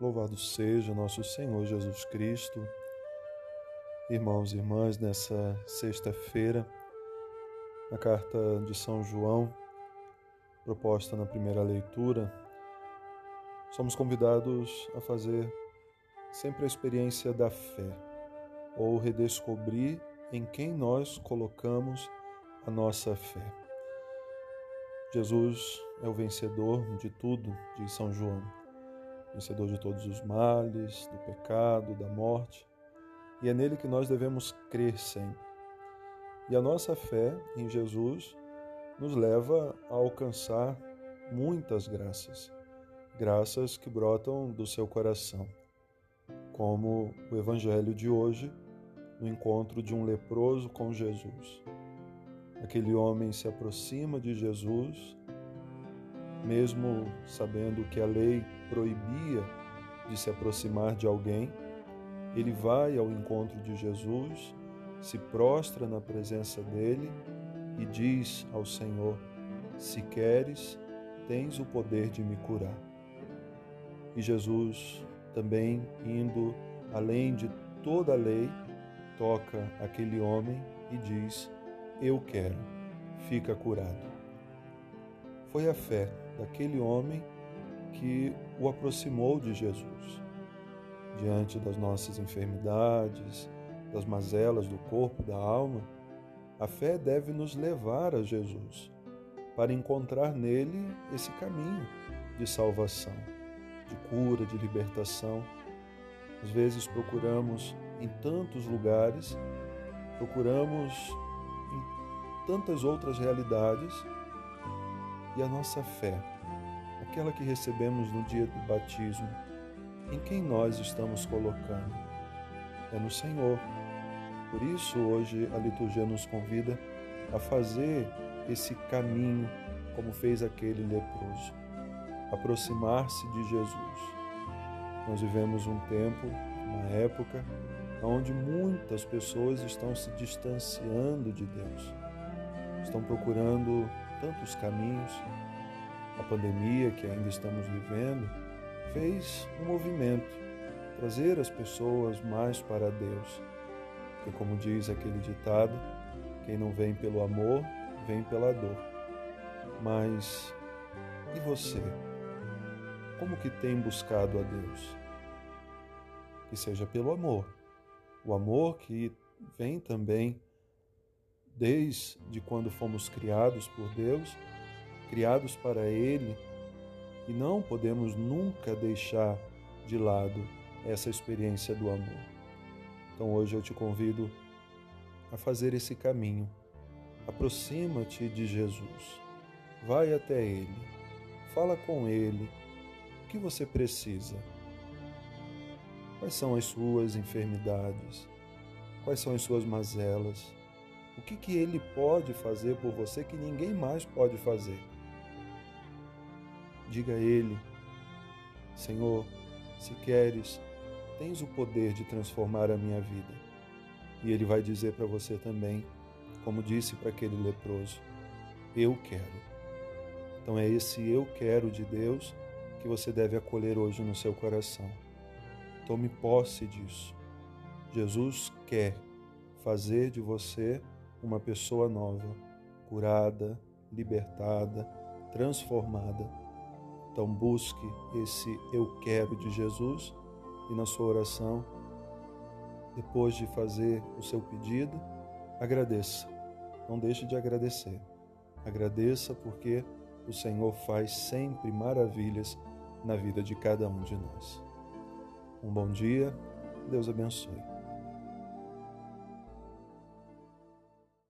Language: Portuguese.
Louvado seja nosso Senhor Jesus Cristo. Irmãos e irmãs, nessa sexta-feira, na carta de São João, proposta na primeira leitura, somos convidados a fazer sempre a experiência da fé, ou redescobrir em quem nós colocamos a nossa fé. Jesus é o vencedor de tudo, diz São João, vencedor de todos os males, do pecado, da morte, e é nele que nós devemos crer sempre. E a nossa fé em Jesus nos leva a alcançar muitas graças, graças que brotam do seu coração, como o Evangelho de hoje, no encontro de um leproso com Jesus. Aquele homem se aproxima de Jesus, mesmo sabendo que a lei proibia de se aproximar de alguém, ele vai ao encontro de Jesus, se prostra na presença dele e diz ao Senhor: Se queres, tens o poder de me curar. E Jesus, também indo além de toda a lei, toca aquele homem e diz: eu quero, fica curado. Foi a fé daquele homem que o aproximou de Jesus. Diante das nossas enfermidades, das mazelas do corpo, da alma, a fé deve nos levar a Jesus, para encontrar nele esse caminho de salvação, de cura, de libertação. Às vezes procuramos em tantos lugares, procuramos tantas outras realidades e a nossa fé, aquela que recebemos no dia do batismo, em quem nós estamos colocando? É no Senhor. Por isso, hoje a liturgia nos convida a fazer esse caminho, como fez aquele leproso, aproximar-se de Jesus. Nós vivemos um tempo, uma época, onde muitas pessoas estão se distanciando de Deus estão procurando tantos caminhos. A pandemia que ainda estamos vivendo fez um movimento, trazer as pessoas mais para Deus. Porque, como diz aquele ditado, quem não vem pelo amor, vem pela dor. Mas e você? Como que tem buscado a Deus? Que seja pelo amor. O amor que vem também desde quando fomos criados por Deus, criados para Ele, e não podemos nunca deixar de lado essa experiência do amor. Então hoje eu te convido a fazer esse caminho. Aproxima-te de Jesus. Vai até Ele. Fala com Ele. O que você precisa? Quais são as suas enfermidades? Quais são as suas mazelas? O que, que ele pode fazer por você que ninguém mais pode fazer? Diga a ele, Senhor, se queres, tens o poder de transformar a minha vida. E ele vai dizer para você também, como disse para aquele leproso: Eu quero. Então é esse eu quero de Deus que você deve acolher hoje no seu coração. Tome posse disso. Jesus quer fazer de você uma pessoa nova, curada, libertada, transformada. Então busque esse eu quero de Jesus e na sua oração, depois de fazer o seu pedido, agradeça. Não deixe de agradecer. Agradeça porque o Senhor faz sempre maravilhas na vida de cada um de nós. Um bom dia, Deus abençoe.